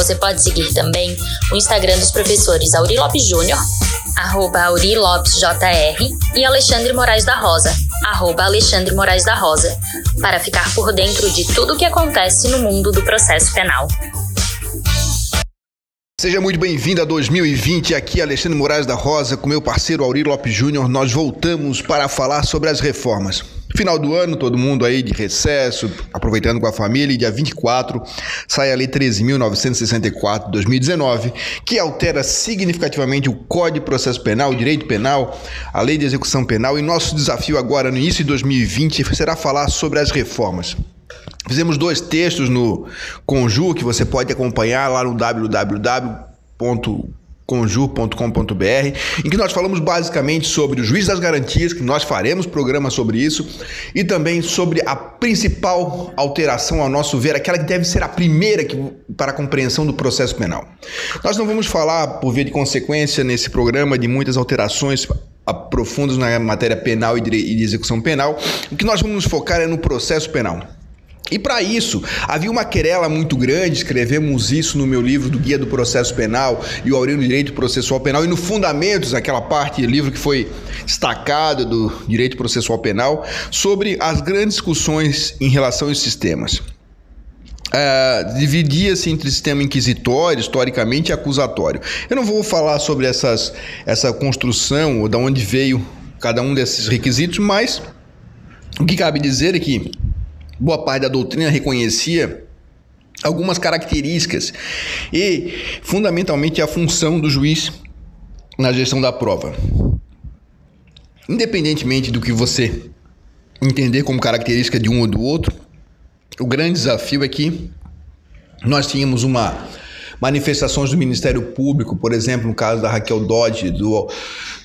Você pode seguir também o Instagram dos professores Auri Lopes Júnior, arroba Auri Lopes JR, e Alexandre Moraes da Rosa, arroba Alexandre Moraes da Rosa, para ficar por dentro de tudo o que acontece no mundo do processo penal. Seja muito bem-vindo a 2020. Aqui Alexandre Moraes da Rosa com meu parceiro Auri Lopes Júnior. Nós voltamos para falar sobre as reformas. Final do ano, todo mundo aí de recesso, aproveitando com a família, e dia 24 sai a Lei 13.964 de 2019, que altera significativamente o Código de Processo Penal, o Direito Penal, a Lei de Execução Penal, e nosso desafio agora, no início de 2020, será falar sobre as reformas. Fizemos dois textos no Conjur que você pode acompanhar lá no www.conjur.com.br, em que nós falamos basicamente sobre o juiz das garantias, que nós faremos programa sobre isso, e também sobre a principal alteração, ao nosso ver, aquela que deve ser a primeira que, para a compreensão do processo penal. Nós não vamos falar, por via de consequência, nesse programa de muitas alterações profundas na matéria penal e de execução penal. O que nós vamos focar é no processo penal. E para isso, havia uma querela muito grande, escrevemos isso no meu livro do Guia do Processo Penal e o Aurélio Direito Processual Penal, e no Fundamentos, aquela parte do livro que foi destacada do Direito Processual Penal, sobre as grandes discussões em relação aos sistemas. Uh, dividia-se entre sistema inquisitório, historicamente, e acusatório. Eu não vou falar sobre essas, essa construção ou de onde veio cada um desses requisitos, mas o que cabe dizer é que boa parte da doutrina reconhecia algumas características e, fundamentalmente, a função do juiz na gestão da prova. Independentemente do que você entender como característica de um ou do outro, o grande desafio é que nós tínhamos uma manifestações do Ministério Público, por exemplo, no caso da Raquel Dodge, do,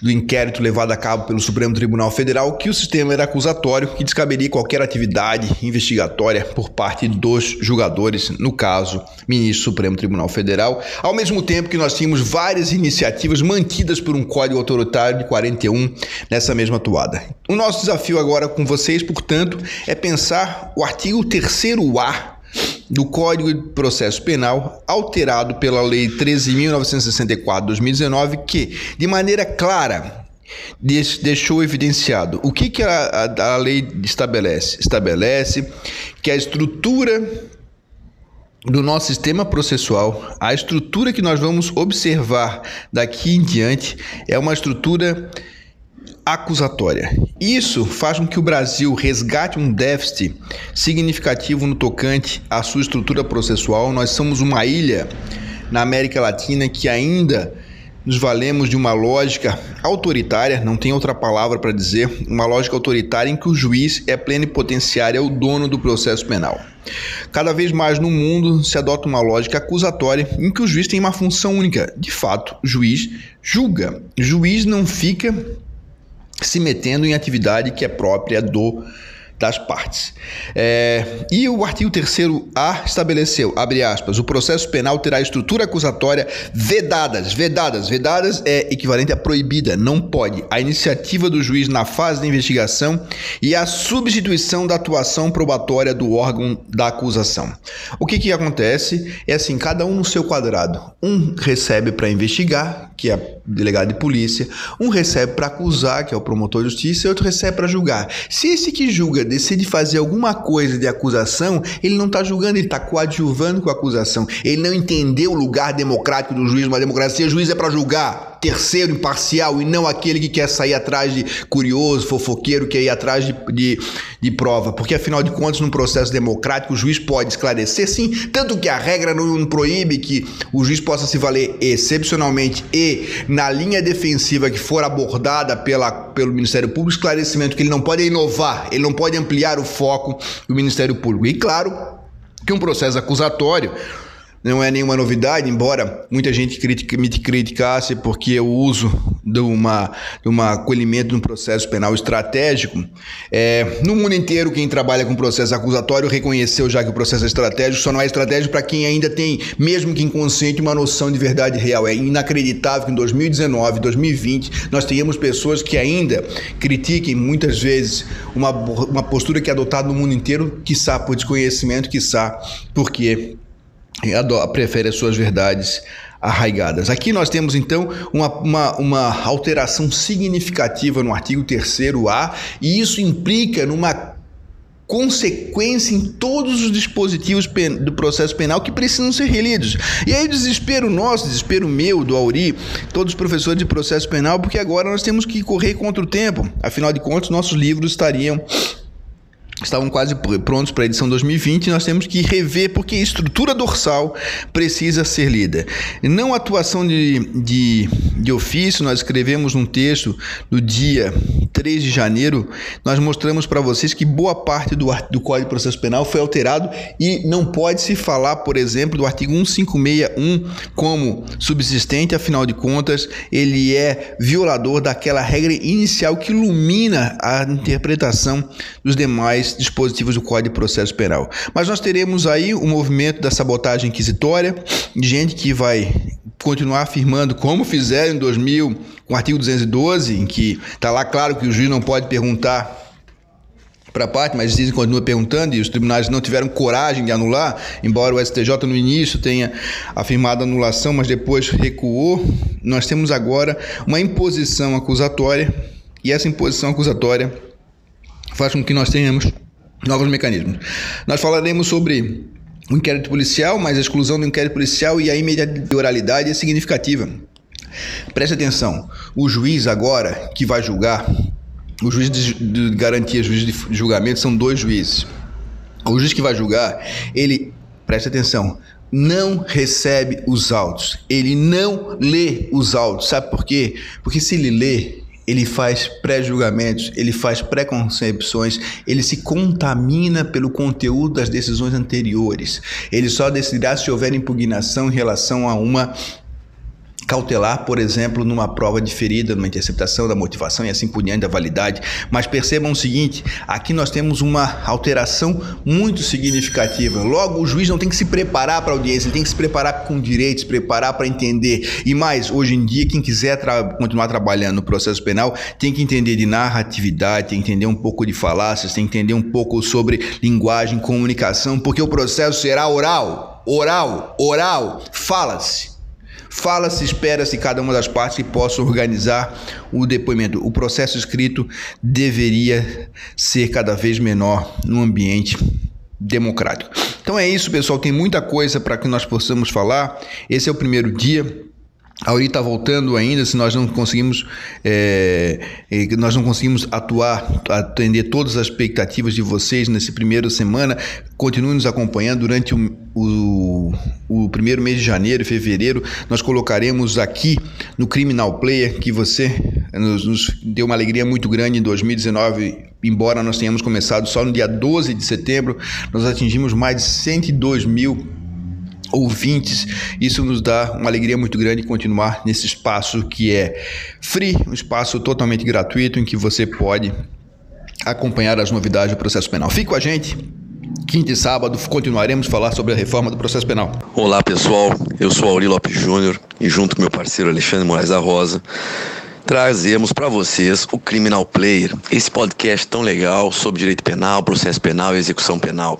do inquérito levado a cabo pelo Supremo Tribunal Federal, que o sistema era acusatório que descaberia qualquer atividade investigatória por parte dos julgadores, no caso, ministro do Supremo Tribunal Federal, ao mesmo tempo que nós tínhamos várias iniciativas mantidas por um código autoritário de 41 nessa mesma toada. O nosso desafio agora com vocês, portanto, é pensar o artigo 3A do Código de Processo Penal, alterado pela Lei 13.964 de 2019, que, de maneira clara, deixou evidenciado o que, que a, a, a lei estabelece. Estabelece que a estrutura do nosso sistema processual, a estrutura que nós vamos observar daqui em diante é uma estrutura acusatória. Isso faz com que o Brasil resgate um déficit significativo no tocante à sua estrutura processual. Nós somos uma ilha na América Latina que ainda nos valemos de uma lógica autoritária, não tem outra palavra para dizer, uma lógica autoritária em que o juiz é plenipotenciário, é o dono do processo penal. Cada vez mais no mundo se adota uma lógica acusatória em que o juiz tem uma função única. De fato, o juiz julga. O juiz não fica se metendo em atividade que é própria do das partes. É, e o artigo 3A estabeleceu, abre aspas, o processo penal terá estrutura acusatória vedadas, vedadas, vedadas é equivalente a proibida, não pode, a iniciativa do juiz na fase da investigação e a substituição da atuação probatória do órgão da acusação. O que que acontece é assim, cada um no seu quadrado. Um recebe para investigar, que é delegado de polícia, um recebe para acusar, que é o promotor de justiça, e outro recebe para julgar. Se esse que julga decide fazer alguma coisa de acusação, ele não está julgando, ele está coadjuvando com a acusação. Ele não entendeu o lugar democrático do juiz, uma democracia, o juiz é para julgar terceiro imparcial e não aquele que quer sair atrás de curioso, fofoqueiro, que quer ir atrás de, de, de, prova. Porque, afinal de contas, num processo democrático, o juiz pode esclarecer, sim, tanto que a regra não proíbe que o juiz possa se valer excepcionalmente e na linha defensiva que for abordada pela, pelo Ministério Público, esclarecimento que ele não pode inovar, ele não pode ampliar o foco do Ministério Público. E, claro, que um processo acusatório não é nenhuma novidade, embora muita gente critica, me criticasse porque eu uso de uma, de uma acolhimento de um processo penal estratégico. É, no mundo inteiro, quem trabalha com processo acusatório reconheceu já que o processo é estratégico, só não é estratégico para quem ainda tem, mesmo que inconsciente, uma noção de verdade real. É inacreditável que em 2019, 2020, nós tenhamos pessoas que ainda critiquem muitas vezes uma, uma postura que é adotada no mundo inteiro, quiçá por desconhecimento, quiçá porque prefere as suas verdades arraigadas. Aqui nós temos então uma, uma, uma alteração significativa no artigo 3A e isso implica numa consequência em todos os dispositivos do processo penal que precisam ser relidos. E aí o desespero nosso, desespero meu, do Auri, todos os professores de processo penal, porque agora nós temos que correr contra o tempo. Afinal de contas, nossos livros estariam estavam quase prontos para a edição 2020 e nós temos que rever porque a estrutura dorsal precisa ser lida. Não atuação de, de, de ofício, nós escrevemos um texto no dia 3 de janeiro, nós mostramos para vocês que boa parte do, do Código de Processo Penal foi alterado e não pode se falar, por exemplo, do artigo 1561 como subsistente, afinal de contas, ele é violador daquela regra inicial que ilumina a interpretação dos demais dispositivos do Código de Processo Penal. Mas nós teremos aí o movimento da sabotagem inquisitória, gente que vai continuar afirmando, como fizeram em 2000, com o artigo 212, em que está lá claro que o juiz não pode perguntar para a parte, mas dizem continua perguntando e os tribunais não tiveram coragem de anular, embora o STJ no início tenha afirmado a anulação, mas depois recuou. Nós temos agora uma imposição acusatória e essa imposição acusatória faz com que nós tenhamos novos mecanismos. Nós falaremos sobre o inquérito policial, mas a exclusão do inquérito policial e a imediatorialidade é significativa. Preste atenção, o juiz agora que vai julgar, o juiz de garantia, o juiz de julgamento são dois juízes. O juiz que vai julgar, ele, preste atenção, não recebe os autos. Ele não lê os autos. Sabe por quê? Porque se ele lê, ele faz pré-julgamentos, ele faz pré-concepções, ele se contamina pelo conteúdo das decisões anteriores. Ele só decidirá se houver impugnação em relação a uma cautelar, por exemplo, numa prova diferida, numa interceptação da motivação e assim por diante da validade. Mas percebam o seguinte: aqui nós temos uma alteração muito significativa. Logo, o juiz não tem que se preparar para a audiência, ele tem que se preparar com direitos, preparar para entender. E mais, hoje em dia, quem quiser tra continuar trabalhando no processo penal tem que entender de narratividade, tem que entender um pouco de falácias, tem que entender um pouco sobre linguagem, comunicação, porque o processo será oral, oral, oral, fala-se. Fala-se, espera-se cada uma das partes que possa organizar o depoimento. O processo escrito deveria ser cada vez menor no ambiente democrático. Então é isso, pessoal. Tem muita coisa para que nós possamos falar. Esse é o primeiro dia. A está voltando ainda, se nós não conseguimos, é, nós não conseguimos atuar, atender todas as expectativas de vocês nesse primeiro semana, continue nos acompanhando durante o, o, o, primeiro mês de janeiro e fevereiro. Nós colocaremos aqui no Criminal Player, que você nos, nos deu uma alegria muito grande em 2019, embora nós tenhamos começado só no dia 12 de setembro, nós atingimos mais de 102 mil ouvintes. Isso nos dá uma alegria muito grande continuar nesse espaço que é free, um espaço totalmente gratuito em que você pode acompanhar as novidades do processo penal. Fique com a gente. Quinta e sábado continuaremos a falar sobre a reforma do processo penal. Olá pessoal, eu sou Auri Lopes Júnior e junto com meu parceiro Alexandre Moraes da Rosa trazemos para vocês o Criminal Player, esse podcast tão legal sobre direito penal, processo penal e execução penal.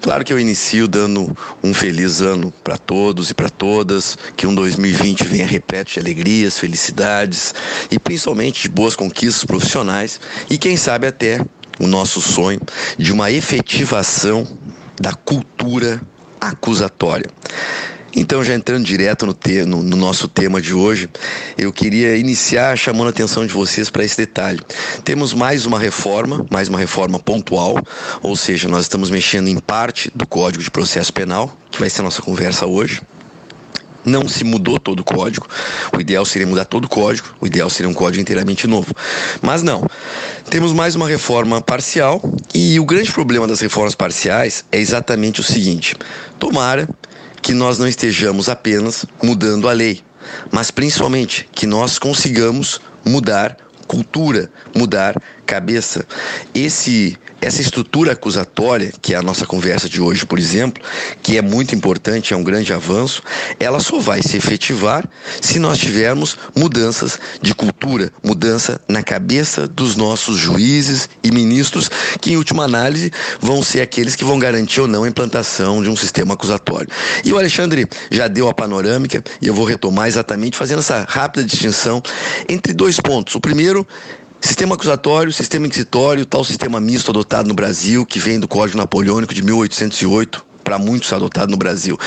Claro que eu inicio dando um feliz ano para todos e para todas, que um 2020 venha repleto de alegrias, felicidades e principalmente de boas conquistas profissionais e quem sabe até o nosso sonho de uma efetivação da cultura acusatória. Então, já entrando direto no, te, no, no, nosso tema de hoje, eu queria iniciar chamando a atenção de vocês para esse detalhe. Temos mais uma reforma, mais uma reforma pontual, ou seja, nós estamos mexendo em parte do Código de Processo Penal, que vai ser a nossa conversa hoje. Não se mudou todo o código. O ideal seria mudar todo o código. O ideal seria um código inteiramente novo. Mas não. Temos mais uma reforma parcial. E o grande problema das reformas parciais é exatamente o seguinte: tomara que nós não estejamos apenas mudando a lei, mas principalmente que nós consigamos mudar cultura, mudar cabeça. Esse essa estrutura acusatória, que é a nossa conversa de hoje, por exemplo, que é muito importante, é um grande avanço, ela só vai se efetivar se nós tivermos mudanças de cultura, mudança na cabeça dos nossos juízes e ministros, que em última análise vão ser aqueles que vão garantir ou não a implantação de um sistema acusatório. E o Alexandre já deu a panorâmica e eu vou retomar exatamente fazendo essa rápida distinção entre dois pontos. O primeiro Sistema acusatório, sistema inquisitório, tal sistema misto adotado no Brasil, que vem do Código Napoleônico de 1808, para muitos adotado no Brasil.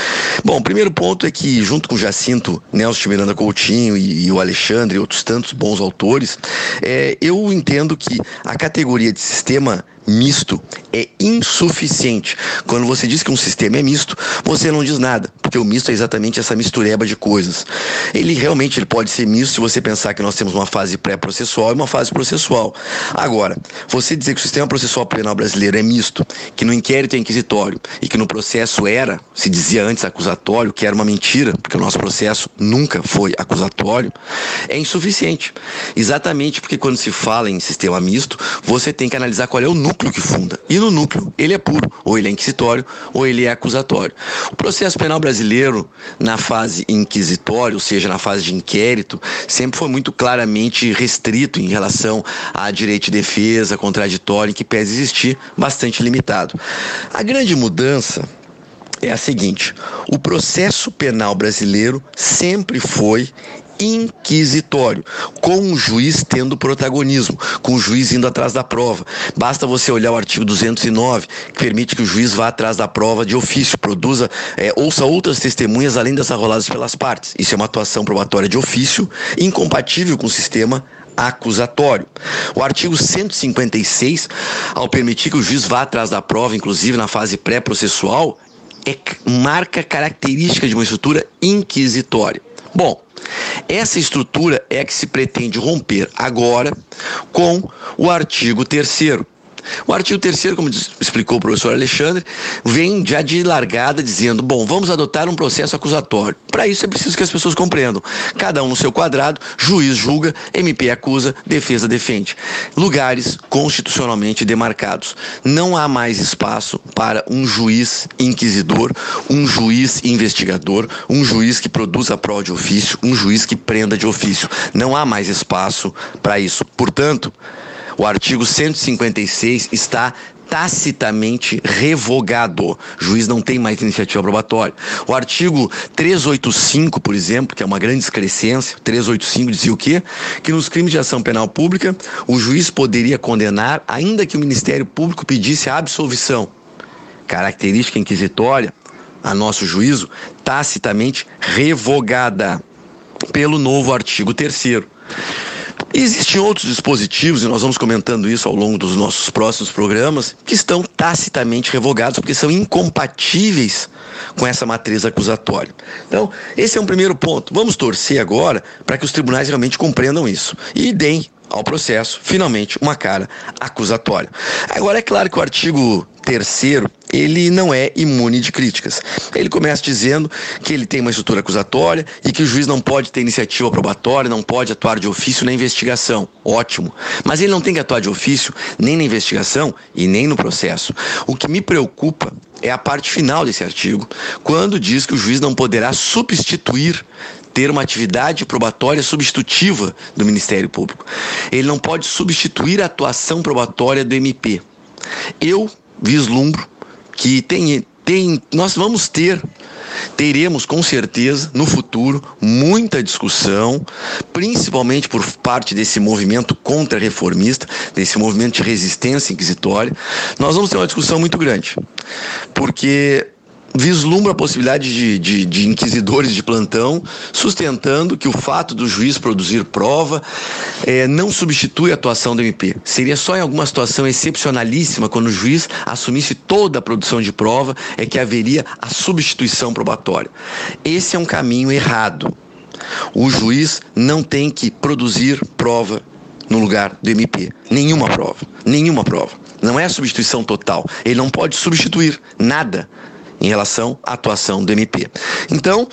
Bom, o primeiro ponto é que, junto com Jacinto, Nelson Miranda Coutinho e, e o Alexandre e outros tantos bons autores, é, eu entendo que a categoria de sistema misto é insuficiente. Quando você diz que um sistema é misto, você não diz nada, porque o misto é exatamente essa mistureba de coisas. Ele realmente ele pode ser misto se você pensar que nós temos uma fase pré-processual e uma fase processual. Agora, você dizer que o sistema processual penal brasileiro é misto, que no inquérito é inquisitório e que no processo era, se dizia antes acusatório, que era uma mentira, porque o nosso processo nunca foi acusatório, é insuficiente. Exatamente porque quando se fala em sistema misto, você tem que analisar qual é o núcleo núcleo que funda. E no núcleo, ele é puro, ou ele é inquisitório, ou ele é acusatório. O processo penal brasileiro, na fase inquisitória, ou seja, na fase de inquérito, sempre foi muito claramente restrito em relação a direito de defesa, contraditório, que pese existir, bastante limitado. A grande mudança é a seguinte: o processo penal brasileiro sempre foi inquisitório, com o juiz tendo protagonismo, com o juiz indo atrás da prova. Basta você olhar o artigo 209, que permite que o juiz vá atrás da prova de ofício, produza, é, ouça outras testemunhas além das arroladas pelas partes. Isso é uma atuação probatória de ofício, incompatível com o sistema acusatório. O artigo 156, ao permitir que o juiz vá atrás da prova, inclusive na fase pré-processual, é marca característica de uma estrutura inquisitória. Bom, essa estrutura é que se pretende romper agora com o artigo 3 o artigo 3 como explicou o professor Alexandre, vem já de largada dizendo: bom, vamos adotar um processo acusatório. Para isso é preciso que as pessoas compreendam. Cada um no seu quadrado, juiz julga, MP acusa, defesa defende. Lugares constitucionalmente demarcados. Não há mais espaço para um juiz inquisidor, um juiz investigador, um juiz que produza prova de ofício, um juiz que prenda de ofício. Não há mais espaço para isso. Portanto, o artigo 156 está tacitamente revogado. O juiz não tem mais iniciativa probatória. O artigo 385, por exemplo, que é uma grande excrescência, 385 dizia o quê? Que nos crimes de ação penal pública, o juiz poderia condenar, ainda que o Ministério Público pedisse a absolvição. Característica inquisitória, a nosso juízo, tacitamente revogada pelo novo artigo 3 existem outros dispositivos, e nós vamos comentando isso ao longo dos nossos próximos programas, que estão tacitamente revogados porque são incompatíveis com essa matriz acusatória. Então, esse é um primeiro ponto. Vamos torcer agora para que os tribunais realmente compreendam isso e deem ao processo, finalmente, uma cara acusatória. Agora, é claro que o artigo terceiro, ele não é imune de críticas. Ele começa dizendo que ele tem uma estrutura acusatória e que o juiz não pode ter iniciativa probatória, não pode atuar de ofício na investigação. Ótimo. Mas ele não tem que atuar de ofício nem na investigação e nem no processo. O que me preocupa é a parte final desse artigo, quando diz que o juiz não poderá substituir ter uma atividade probatória substitutiva do Ministério Público. Ele não pode substituir a atuação probatória do MP. Eu vislumbro que tem, tem, nós vamos ter, teremos com certeza no futuro muita discussão, principalmente por parte desse movimento contra-reformista, desse movimento de resistência inquisitória. Nós vamos ter uma discussão muito grande, porque vislumbra a possibilidade de, de, de, inquisidores de plantão, sustentando que o fato do juiz produzir prova é, não substitui a atuação do MP. Seria só em alguma situação excepcionalíssima, quando o juiz assumisse toda a produção de prova, é que haveria a substituição probatória. Esse é um caminho errado. O juiz não tem que produzir prova no lugar do MP. Nenhuma prova. Nenhuma prova. Não é substituição total. Ele não pode substituir nada em relação à atuação do MP. Então,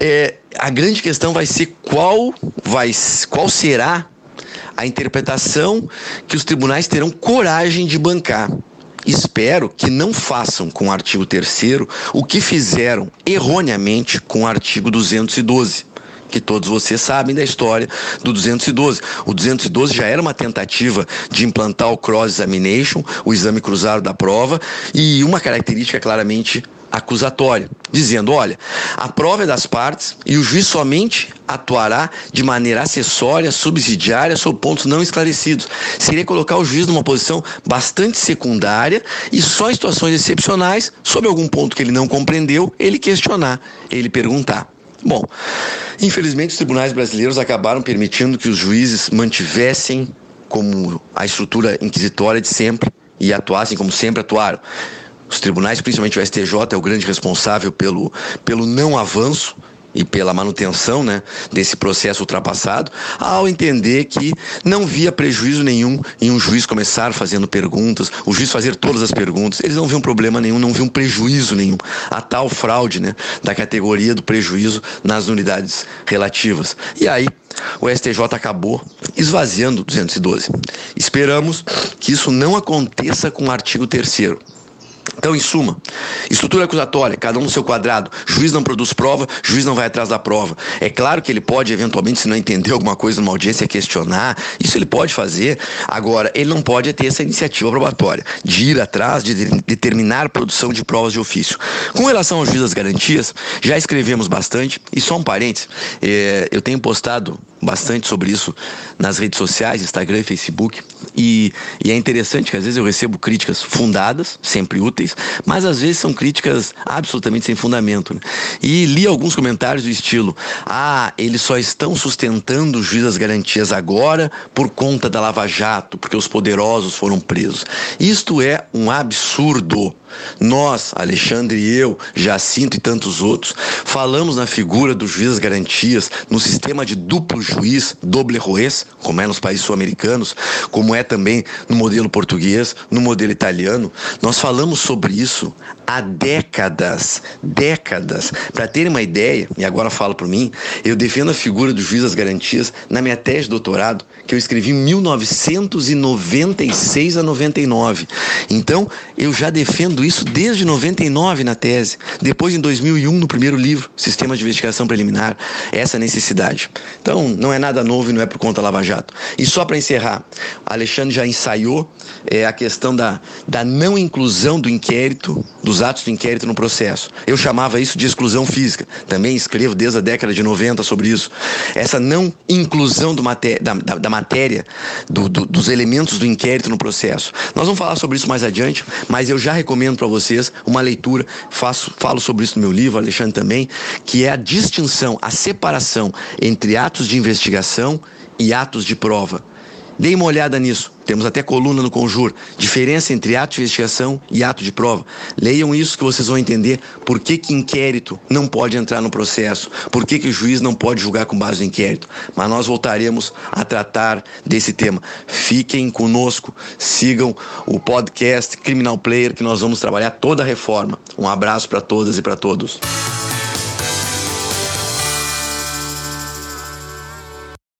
é, a grande questão vai ser qual, vai, qual será a interpretação que os tribunais terão coragem de bancar. Espero que não façam com o artigo 3 o que fizeram erroneamente com o artigo 212 que todos vocês sabem da história do 212. O 212 já era uma tentativa de implantar o cross examination, o exame cruzado da prova, e uma característica claramente acusatória, dizendo: olha, a prova é das partes e o juiz somente atuará de maneira acessória, subsidiária, sob pontos não esclarecidos. Seria colocar o juiz numa posição bastante secundária e só em situações excepcionais, sob algum ponto que ele não compreendeu, ele questionar, ele perguntar. Bom, infelizmente os tribunais brasileiros acabaram permitindo que os juízes mantivessem como a estrutura inquisitória de sempre e atuassem como sempre atuaram. Os tribunais, principalmente o STJ, é o grande responsável pelo, pelo não avanço e pela manutenção né, desse processo ultrapassado, ao entender que não via prejuízo nenhum em um juiz começar fazendo perguntas, o juiz fazer todas as perguntas, eles não viam problema nenhum, não viam prejuízo nenhum. A tal fraude né, da categoria do prejuízo nas unidades relativas. E aí, o STJ acabou esvaziando o 212. Esperamos que isso não aconteça com o artigo 3 então, em suma, estrutura acusatória, cada um no seu quadrado, juiz não produz prova, juiz não vai atrás da prova. É claro que ele pode, eventualmente, se não entender alguma coisa numa audiência, questionar, isso ele pode fazer. Agora, ele não pode ter essa iniciativa probatória de ir atrás, de determinar produção de provas de ofício. Com relação ao juiz das garantias, já escrevemos bastante, e só um parênteses, é, eu tenho postado bastante sobre isso nas redes sociais, Instagram e Facebook, e, e é interessante que às vezes eu recebo críticas fundadas, sempre úteis, mas às vezes são críticas absolutamente sem fundamento. Né? E li alguns comentários do estilo: ah, eles só estão sustentando o juiz das garantias agora por conta da Lava Jato, porque os poderosos foram presos. Isto é um absurdo. Nós, Alexandre e eu, Jacinto e tantos outros, falamos na figura do juiz das garantias, no sistema de duplo juiz, doble juez, como é nos países sul-americanos, como é também no modelo português, no modelo italiano. Nós falamos sobre isso há décadas, décadas. Para terem uma ideia, e agora falo por mim, eu defendo a figura do juiz das garantias na minha tese de doutorado, que eu escrevi em 1996 a 99. Então, eu já defendo isso desde 99 na tese, depois em 2001 no primeiro livro, Sistema de Investigação Preliminar, essa necessidade. Então, não é nada novo e não é por conta Lava Jato. E só para encerrar, Alexandre já ensaiou é, a questão da, da não inclusão do inquérito, dos atos do inquérito no processo. Eu chamava isso de exclusão física. Também escrevo desde a década de 90 sobre isso. Essa não inclusão maté da, da, da, matéria, do, do, dos elementos do inquérito no processo. Nós vamos falar sobre isso mais adiante, mas eu já recomendo para vocês uma leitura, faço, falo sobre isso no meu livro, Alexandre também, que é a distinção, a separação entre atos de investigação e atos de prova. Deem uma olhada nisso. Temos até coluna no Conjur. Diferença entre ato de investigação e ato de prova. Leiam isso que vocês vão entender por que, que inquérito não pode entrar no processo, por que, que o juiz não pode julgar com base no inquérito. Mas nós voltaremos a tratar desse tema. Fiquem conosco, sigam o podcast Criminal Player que nós vamos trabalhar toda a reforma. Um abraço para todas e para todos.